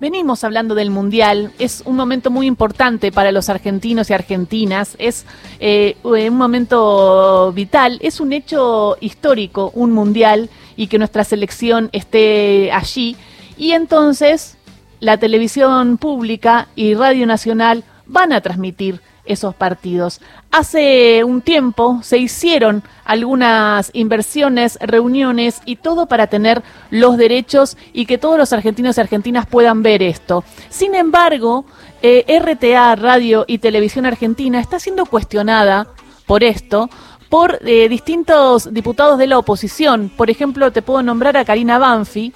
Venimos hablando del Mundial, es un momento muy importante para los argentinos y argentinas, es eh, un momento vital, es un hecho histórico, un Mundial, y que nuestra selección esté allí. Y entonces la televisión pública y Radio Nacional van a transmitir esos partidos. Hace un tiempo se hicieron algunas inversiones, reuniones y todo para tener los derechos y que todos los argentinos y argentinas puedan ver esto. Sin embargo, eh, RTA, Radio y Televisión Argentina está siendo cuestionada por esto por eh, distintos diputados de la oposición. Por ejemplo, te puedo nombrar a Karina Banfi,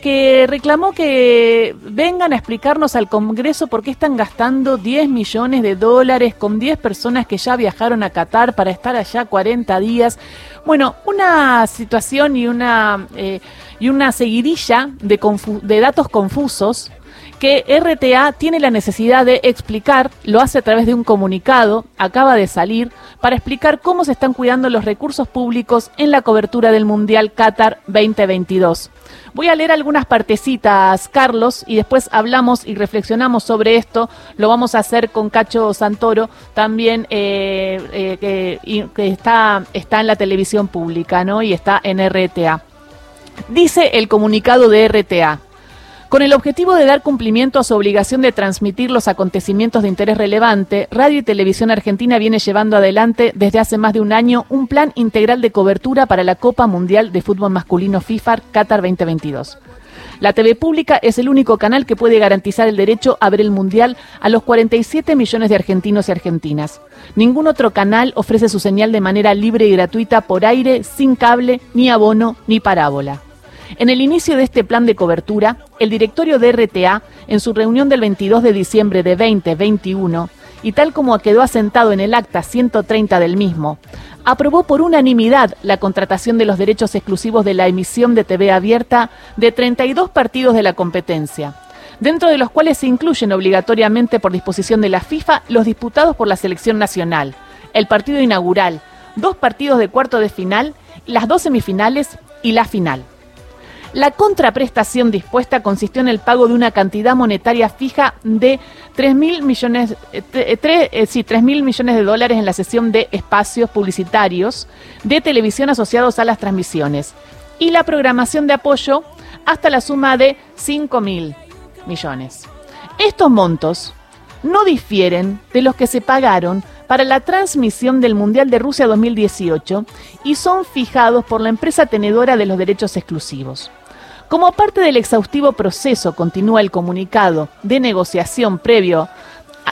que reclamó que vengan a explicarnos al Congreso por qué están gastando 10 millones de dólares con 10 personas que ya viajaron a Qatar para estar allá 40 días. Bueno, una situación y una, eh, y una seguidilla de, de datos confusos que RTA tiene la necesidad de explicar, lo hace a través de un comunicado, acaba de salir, para explicar cómo se están cuidando los recursos públicos en la cobertura del Mundial Qatar 2022. Voy a leer algunas partecitas, Carlos, y después hablamos y reflexionamos sobre esto. Lo vamos a hacer con Cacho Santoro, también eh, eh, que, está, está en la televisión pública, ¿no? Y está en RTA. Dice el comunicado de RTA. Con el objetivo de dar cumplimiento a su obligación de transmitir los acontecimientos de interés relevante, Radio y Televisión Argentina viene llevando adelante desde hace más de un año un plan integral de cobertura para la Copa Mundial de Fútbol Masculino FIFA Qatar 2022. La TV pública es el único canal que puede garantizar el derecho a ver el Mundial a los 47 millones de argentinos y argentinas. Ningún otro canal ofrece su señal de manera libre y gratuita por aire, sin cable, ni abono, ni parábola. En el inicio de este plan de cobertura, el directorio de RTA, en su reunión del 22 de diciembre de 2021, y tal como quedó asentado en el acta 130 del mismo, aprobó por unanimidad la contratación de los derechos exclusivos de la emisión de TV abierta de 32 partidos de la competencia, dentro de los cuales se incluyen obligatoriamente por disposición de la FIFA los disputados por la selección nacional, el partido inaugural, dos partidos de cuarto de final, las dos semifinales y la final. La contraprestación dispuesta consistió en el pago de una cantidad monetaria fija de 3 mil millones, eh, eh, eh, millones de dólares en la sesión de espacios publicitarios de televisión asociados a las transmisiones y la programación de apoyo hasta la suma de 5 mil millones. Estos montos no difieren de los que se pagaron para la transmisión del Mundial de Rusia 2018 y son fijados por la empresa tenedora de los derechos exclusivos. Como parte del exhaustivo proceso, continúa el comunicado de negociación previo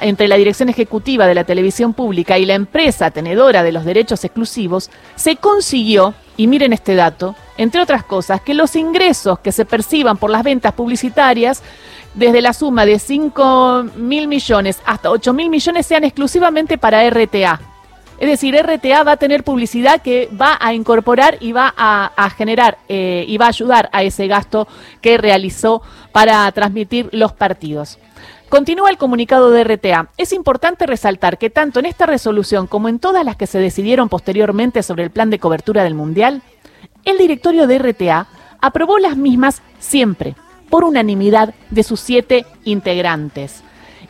entre la dirección ejecutiva de la televisión pública y la empresa tenedora de los derechos exclusivos, se consiguió, y miren este dato, entre otras cosas, que los ingresos que se perciban por las ventas publicitarias, desde la suma de 5 mil millones hasta 8 mil millones, sean exclusivamente para RTA, es decir, RTA va a tener publicidad que va a incorporar y va a, generar eh, y va a ayudar a ese gasto que realizó para transmitir los partidos. Continúa el comunicado de RTA. Es importante resaltar que tanto en esta resolución como en todas las que se decidieron posteriormente sobre el plan de cobertura del Mundial, el directorio de RTA aprobó las mismas siempre, por unanimidad de sus siete integrantes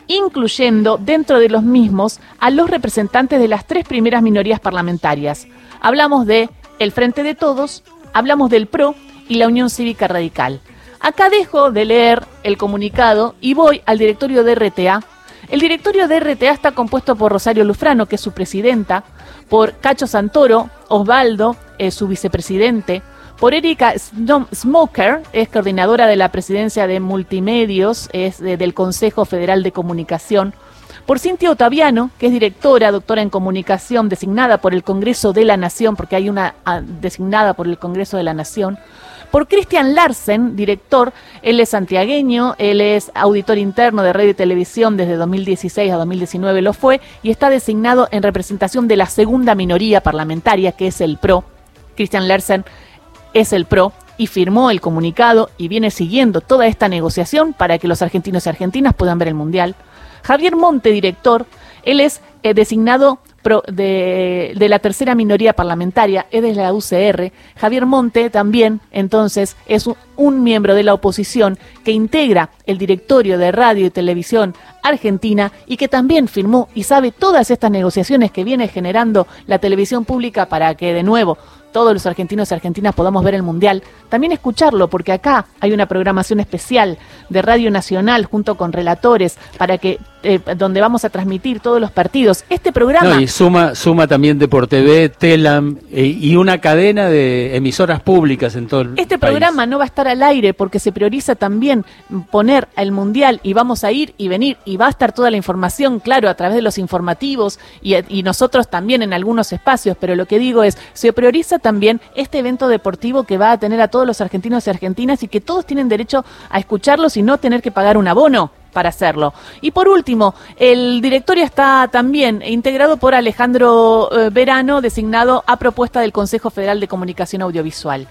incluyendo dentro de los mismos a los representantes de las tres primeras minorías parlamentarias. Hablamos de el Frente de Todos, hablamos del PRO y la Unión Cívica Radical. Acá dejo de leer el comunicado y voy al directorio de RTA. El directorio de RTA está compuesto por Rosario Lufrano, que es su presidenta, por Cacho Santoro, Osvaldo, es su vicepresidente, por Erika Smoker, es coordinadora de la presidencia de multimedios, es del Consejo Federal de Comunicación. Por Cintia Otaviano, que es directora, doctora en comunicación, designada por el Congreso de la Nación, porque hay una ah, designada por el Congreso de la Nación. Por Christian Larsen, director, él es santiagueño, él es auditor interno de radio y televisión desde 2016 a 2019 lo fue, y está designado en representación de la segunda minoría parlamentaria, que es el PRO. Christian Larsen es el PRO y firmó el comunicado y viene siguiendo toda esta negociación para que los argentinos y argentinas puedan ver el Mundial. Javier Monte, director, él es eh, designado de, de, la tercera minoría parlamentaria, es de la UCR. Javier Monte también, entonces, es un miembro de la oposición que integra el directorio de radio y televisión argentina y que también firmó y sabe todas estas negociaciones que viene generando la televisión pública para que de nuevo todos los argentinos y argentinas podamos ver el Mundial, también escucharlo, porque acá hay una programación especial de Radio Nacional junto con relatores para que eh, donde vamos a transmitir todos los partidos. Este programa... y suma, suma también de por TV, Telam eh, y una cadena de emisoras públicas en todo el Este programa no va a estar al aire porque se prioriza también poner el Mundial y vamos a ir y venir y va a estar toda la información, claro, a través de los informativos y, y nosotros también en algunos espacios, pero lo que digo es, se prioriza también este evento deportivo que va a tener a todos los argentinos y argentinas y que todos tienen derecho a escucharlos y no tener que pagar un abono para hacerlo. Y por último, el directorio está también integrado por Alejandro eh, Verano, designado a propuesta del Consejo Federal de Comunicación Audiovisual.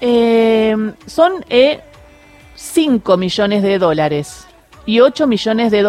Eh, son 5 eh, millones de dólares y 8 millones de,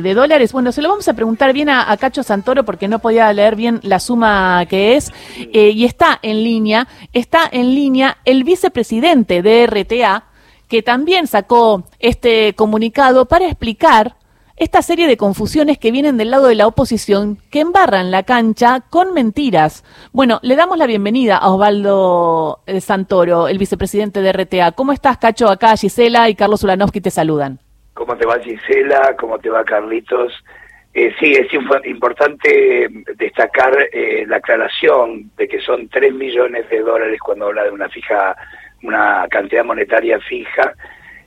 de, dólares. Bueno, se lo vamos a preguntar bien a, Cacho Santoro porque no podía leer bien la suma que es. y está en línea, está en línea el vicepresidente de RTA, que también sacó este comunicado para explicar esta serie de confusiones que vienen del lado de la oposición que embarran la cancha con mentiras. Bueno, le damos la bienvenida a Osvaldo eh, Santoro, el vicepresidente de RTA. ¿Cómo estás, Cacho? Acá Gisela y Carlos Ulanovsky te saludan. ¿Cómo te va, Gisela? ¿Cómo te va, Carlitos? Eh, sí, es importante destacar eh, la aclaración de que son 3 millones de dólares cuando habla de una fija una cantidad monetaria fija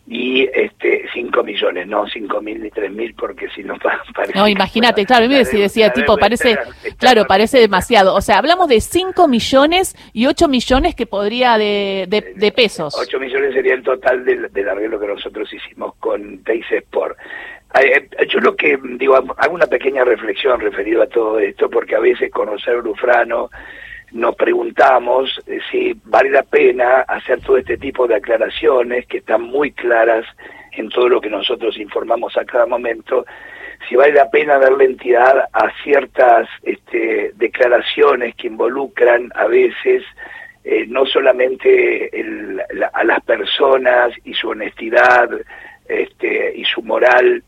y este 5 millones, no 5 mil ni 3 mil, porque si no parece... No, imagínate, claro, me decía, decía tipo, parece, claro, parece demasiado. O sea, hablamos de 5 millones y 8 millones que podría de, de, pesos. 8 millones sería el total del, del arreglo que nosotros hicimos con Teis Sport. Eh, yo lo que digo, hago una pequeña reflexión referido a todo esto, porque a veces conocer Lufrano nos preguntamos eh, si vale la pena hacer todo este tipo de aclaraciones que están muy claras en todo lo que nosotros informamos a cada momento, si vale la pena darle entidad a ciertas este, declaraciones que involucran a veces eh, no solamente a las personas y su honestidad este, y su moral,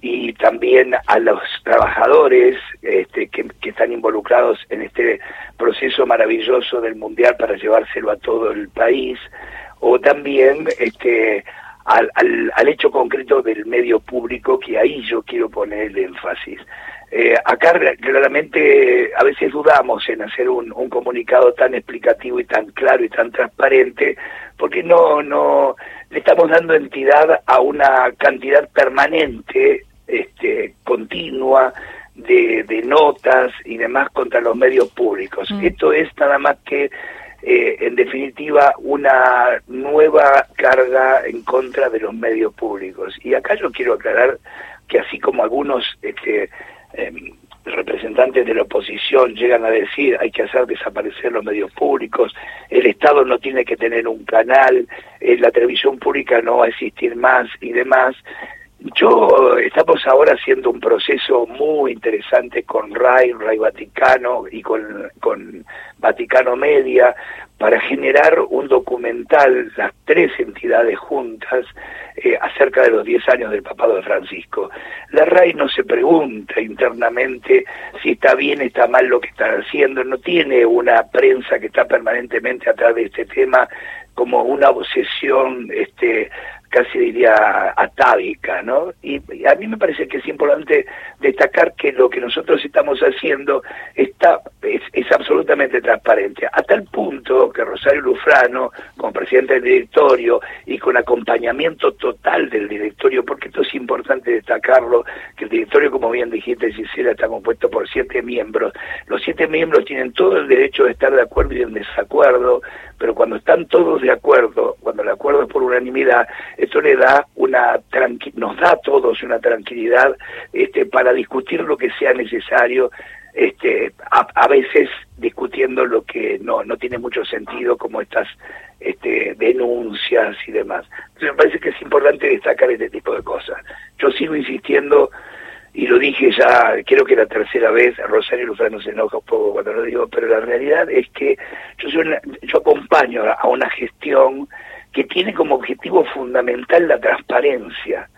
y también a los trabajadores este, que, están involucrados en este proceso maravilloso del mundial para llevárselo a todo el país o también este al, al, hecho concreto del medio público que ahí yo quiero poner el énfasis. Eh, acá claramente a veces dudamos en hacer un, un, comunicado tan explicativo y tan claro y tan transparente porque no no le estamos dando entidad a una cantidad permanente este, continua de, de, notas y demás contra los medios públicos. Mm. Esto es nada más que, eh, en definitiva, una nueva carga en contra de los medios públicos. Y acá yo quiero aclarar que así como algunos este, em, representantes de la oposición llegan a decir hay que hacer desaparecer los medios públicos, el Estado no tiene que tener un canal, eh, la televisión pública no va a existir más y demás, yo estamos ahora haciendo un proceso muy interesante con RAI, RAI Vaticano y con, con Vaticano Media para generar un documental, las tres entidades juntas, eh, acerca de los 10 años del papado de Francisco. La RAI no se pregunta internamente si está bien, está mal lo que están haciendo, no tiene una prensa que está permanentemente atrás de este tema como una obsesión este, casi diría atávica, ¿no? Y, a mí me parece que es importante destacar que lo que nosotros estamos haciendo está es, absolutamente transparente, a tal punto que Rosario Lufrano, como presidente del directorio y con acompañamiento total del directorio, porque esto es importante destacarlo, que el directorio, como bien dijiste, Gisela, está compuesto por siete miembros. Los siete miembros tienen todo el derecho de estar de acuerdo y en desacuerdo, pero cuando están todos de acuerdo, cuando el acuerdo es por unanimidad, esto le da una nos da a todos una tranquilidad este, para discutir lo que sea necesario, este, a, veces discutiendo lo que no, no tiene mucho sentido, como estas este, denuncias y demás. Entonces me parece que es importante destacar este tipo de cosas. Yo sigo insistiendo y lo dije ya, creo que la tercera vez, Rosario Lufrano se enoja un poco cuando lo digo, pero la realidad es que yo, soy yo acompaño a una gestión que tiene como objetivo fundamental la transparencia,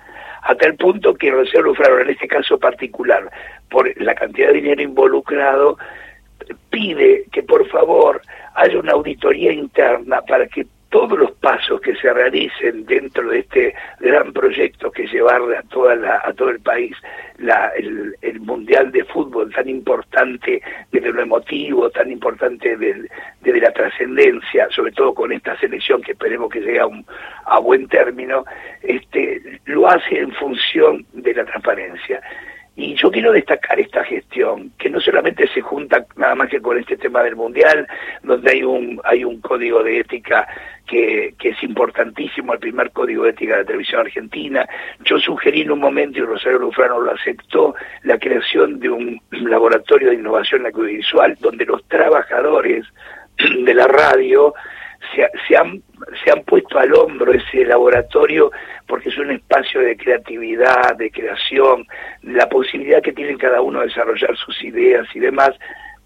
a tal punto que Rosario Lufrano, en este caso particular, por la cantidad de dinero involucrado, pide que por favor haya una auditoría interna para que todos los pasos que se realicen dentro de este gran proyecto que llevar a toda la, a todo el país la, el, mundial de fútbol tan importante desde lo emotivo tan importante desde, la trascendencia sobre todo con esta selección que esperemos que llegue a, un, a buen término este lo hace en función de la transparencia y yo quiero destacar esta gestión, que no solamente se junta nada más que con este tema del Mundial, donde hay un, hay un código de ética que, que es importantísimo, el primer código de ética de la televisión argentina. Yo sugerí en un momento, y Rosario Lufrano lo aceptó, la creación de un laboratorio de innovación audiovisual, donde los trabajadores de la radio se, han, se han puesto al hombro ese laboratorio porque es un espacio de creatividad, de creación, la posibilidad que tienen cada uno de desarrollar sus ideas y demás,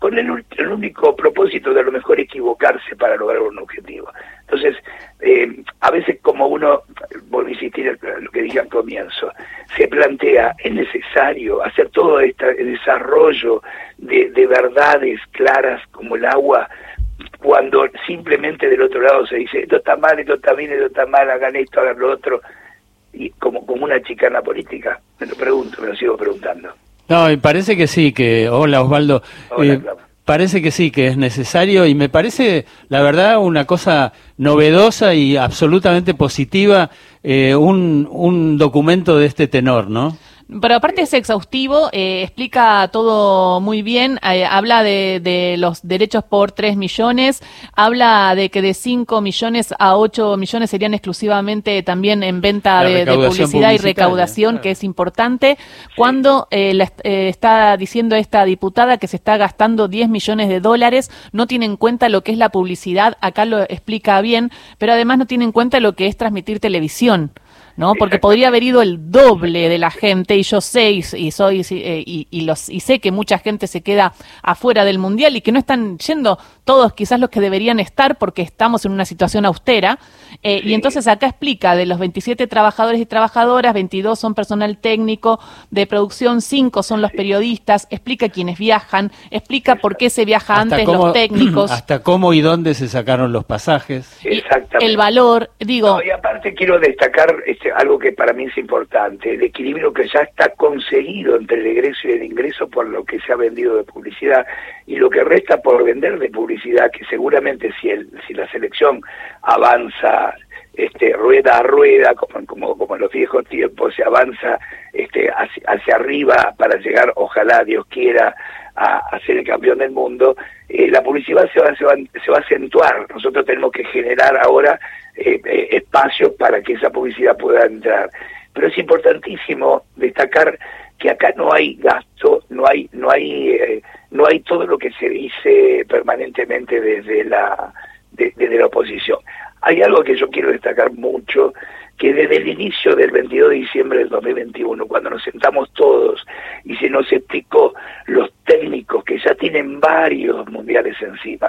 con el, único propósito de a lo mejor equivocarse para lograr un objetivo. Entonces, eh, a veces como uno, vuelvo a insistir en lo que dije al comienzo, se plantea, es necesario hacer todo este desarrollo de, de verdades claras como el agua cuando simplemente del otro lado se dice, esto está mal, esto está bien, esto está mal, hagan esto, hagan lo otro, y como, como una chicana política, me lo pregunto, me lo sigo preguntando. No, y parece que sí, que, hola Osvaldo, eh, parece que sí, que es necesario y me parece, la verdad, una cosa novedosa y absolutamente positiva, eh, un, un documento de este tenor, ¿no? Pero aparte es exhaustivo, eh, explica todo muy bien, eh, habla de, de, los derechos por 3 millones, habla de que de 5 millones a 8 millones serían exclusivamente también en venta de, publicidad y recaudación, que es importante. Cuando eh, está diciendo esta diputada que se está gastando 10 millones de dólares, no tiene en cuenta lo que es la publicidad, acá lo explica bien, pero además no tiene en cuenta lo que es transmitir televisión. ¿No? Porque podría haber ido el doble de la gente y yo sé y, soy eh, y, los y sé que mucha gente se queda afuera del mundial y que no están yendo todos quizás los que deberían estar porque estamos en una situación austera. Eh, y entonces acá explica de los 27 trabajadores y trabajadoras 22 son personal técnico de producción 5 son los periodistas explica quiénes viajan explica por qué se viaja antes los técnicos. hasta cómo y dónde se sacaron los pasajes. Exactamente. el valor digo y aparte quiero destacar algo que para mí es importante, el equilibrio que ya está conseguido entre el egreso y el ingreso por lo que se ha vendido de publicidad y lo que resta por vender de publicidad, que seguramente si, el, si la selección avanza este, rueda a rueda, como, como, como en los viejos tiempos, se avanza este, hacia, arriba para llegar, ojalá Dios quiera, a, ser el campeón del mundo, eh, la publicidad se va, se, va, se va a acentuar. Nosotros tenemos que generar ahora eh, eh, espacios para que esa publicidad pueda entrar. Pero es importantísimo destacar que acá no hay gasto, no hay, no hay, no hay todo lo que se dice permanentemente desde la, desde la oposición. Hay algo que yo quiero destacar mucho, que desde el inicio del 22 de diciembre del 2021, cuando nos sentamos todos y se nos explicó los técnicos que ya tienen varios mundiales encima,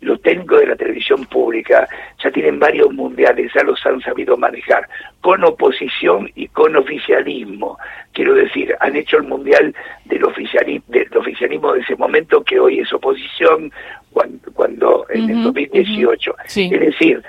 los técnicos de la televisión pública ya tienen varios mundiales, ya los han sabido manejar, con oposición y con oficialismo. Quiero decir, han hecho el mundial del oficialismo, del oficialismo de ese momento que hoy es oposición, cuando, cuando en el 2018. Es decir,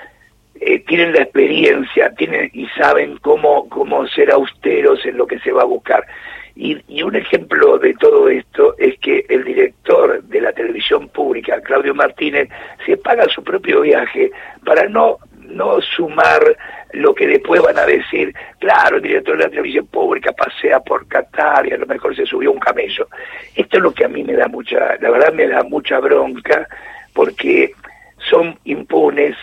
eh, tienen la experiencia, tienen y saben cómo, cómo ser austeros en lo que se va a buscar. Y, un ejemplo de todo esto es que el director de la televisión pública, Claudio Martínez, se paga su propio viaje para no, no sumar lo que después van a decir, claro, el director de la televisión pública pasea por Qatar y a lo mejor se subió un camello. Esto es lo que a mí me da mucha, la verdad me da mucha bronca, porque son impunes,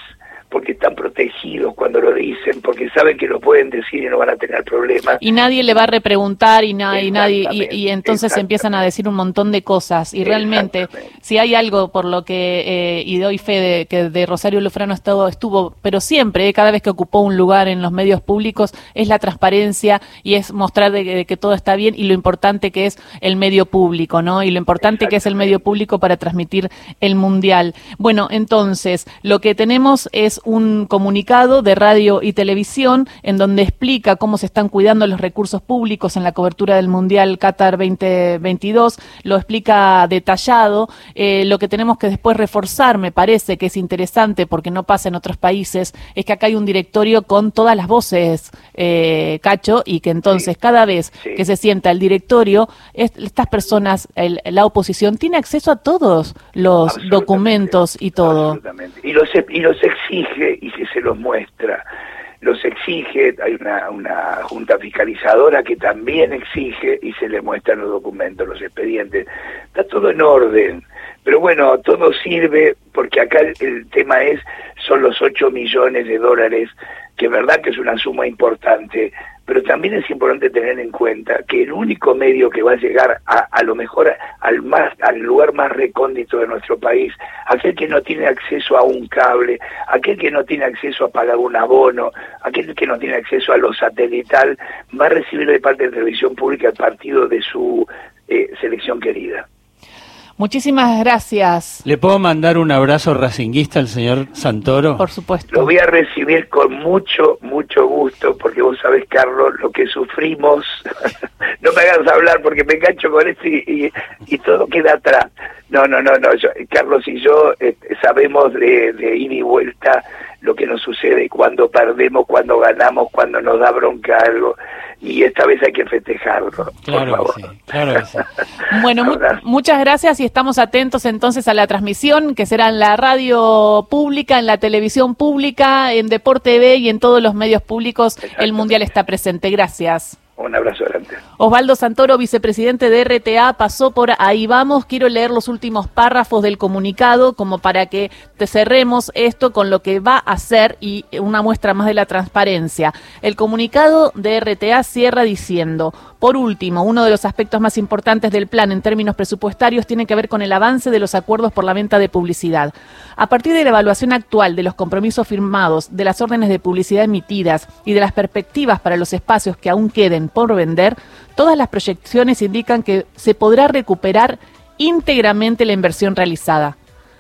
porque están protegidos cuando lo dicen, porque saben que lo pueden decir y no van a tener problemas. Y nadie le va a repreguntar y, nadie, y, entonces empiezan a decir un montón de cosas. Y realmente, si hay algo por lo que, eh, y doy fe de que de Rosario Lufrano estuvo, estuvo pero siempre, eh, cada vez que ocupó un lugar en los medios públicos, es la transparencia y es mostrar de, que todo está bien y lo importante que es el medio público, ¿no? Y lo importante que es el medio público para transmitir el mundial. Bueno, entonces, lo que tenemos es un comunicado de radio y televisión en donde explica cómo se están cuidando los recursos públicos en la cobertura del Mundial Qatar 2022, lo explica detallado. Eh, lo que tenemos que después reforzar, me parece que es interesante porque no pasa en otros países, es que acá hay un directorio con todas las voces, eh, Cacho, y que entonces cada vez que se sienta el directorio, estas personas, la oposición, tiene acceso a todos los documentos y todo. Y los, y los exige y se los muestra los exige, hay una, una junta fiscalizadora que también exige y se le muestran los documentos, los expedientes. Está todo en orden. Pero bueno, todo sirve porque acá el, tema es, son los 8 millones de dólares, que es verdad que es una suma importante, pero también es importante tener en cuenta que el único medio que va a llegar a, a lo mejor al, más, al lugar más recóndito de nuestro país, aquel que no tiene acceso a un cable, aquel que no tiene acceso a pagar un abono, aquel que no tiene acceso a lo satelital, va a recibir de parte de televisión pública el partido de su eh, selección querida. Muchísimas gracias. ¿Le puedo mandar un abrazo racinguista al señor Santoro? Por supuesto. Lo voy a recibir con mucho, mucho gusto, porque vos sabés, Carlos, lo que sufrimos. no me hagas hablar porque me engancho con esto y, y, todo queda atrás. No, no, no, no. Carlos y yo eh, sabemos de, de ir y vuelta lo que nos sucede cuando perdemos, cuando ganamos, cuando nos da bronca algo. Y esta vez hay que festejarlo. Claro por favor. claro Bueno, muchas gracias y estamos atentos entonces a la transmisión que será en la radio pública, en la televisión pública, en Deporte TV y en todos los medios públicos. El Mundial está presente. Gracias. Un abrazo grande. Osvaldo Santoro, vicepresidente de RTA, pasó por ahí vamos. Quiero leer los últimos párrafos del comunicado como para que cerremos esto con lo que va a hacer y una muestra más de la transparencia. El comunicado de RTA cierra diciendo, por último, uno de los aspectos más importantes del plan en términos presupuestarios tiene que ver con el avance de los acuerdos por la venta de publicidad. A partir de la evaluación actual de los compromisos firmados, de las órdenes de publicidad emitidas y de las perspectivas para los espacios que aún queden por vender, todas las proyecciones indican que se podrá recuperar íntegramente la inversión realizada.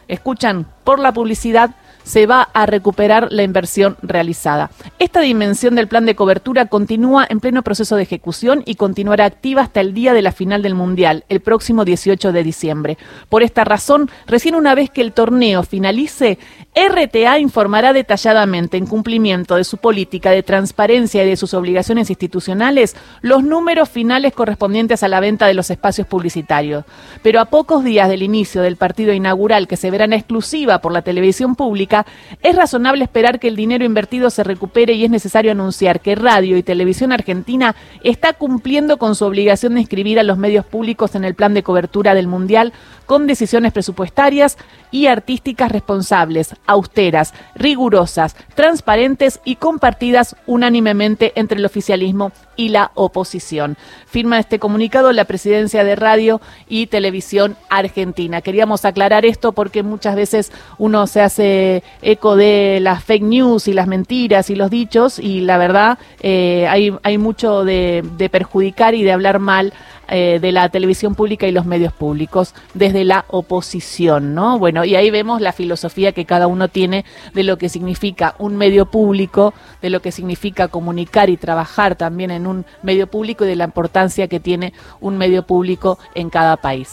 Escuchan, por la publicidad se va a recuperar la inversión realizada. Esta dimensión del plan de cobertura continúa en pleno proceso de ejecución y continuará activa hasta el día de la final del Mundial, el próximo 18 de diciembre. Por esta razón, recién una vez que el torneo finalice, RTA informará detalladamente, en cumplimiento de su política de transparencia y de sus obligaciones institucionales, los números finales correspondientes a la venta de los espacios publicitarios. Pero a pocos días del inicio del partido inaugural, que se verá en exclusiva por la televisión pública, es razonable esperar que el dinero invertido se recupere y es necesario anunciar que Radio y Televisión Argentina está cumpliendo con su obligación de inscribir a los medios públicos en el plan de cobertura del Mundial con decisiones presupuestarias y artísticas responsables, austeras, rigurosas, transparentes y compartidas unánimemente entre el oficialismo y la oposición. Firma este comunicado la presidencia de Radio y Televisión Argentina. Queríamos aclarar esto porque muchas veces uno se hace eco de las fake news y las mentiras y los dichos y la verdad eh, hay, mucho de perjudicar y de hablar mal eh, de la televisión pública y los medios públicos desde la oposición, ¿no? Bueno, y ahí vemos la filosofía que cada uno tiene de lo que significa un medio público, de lo que significa comunicar y trabajar también en un medio público y de la importancia que tiene un medio público en cada país.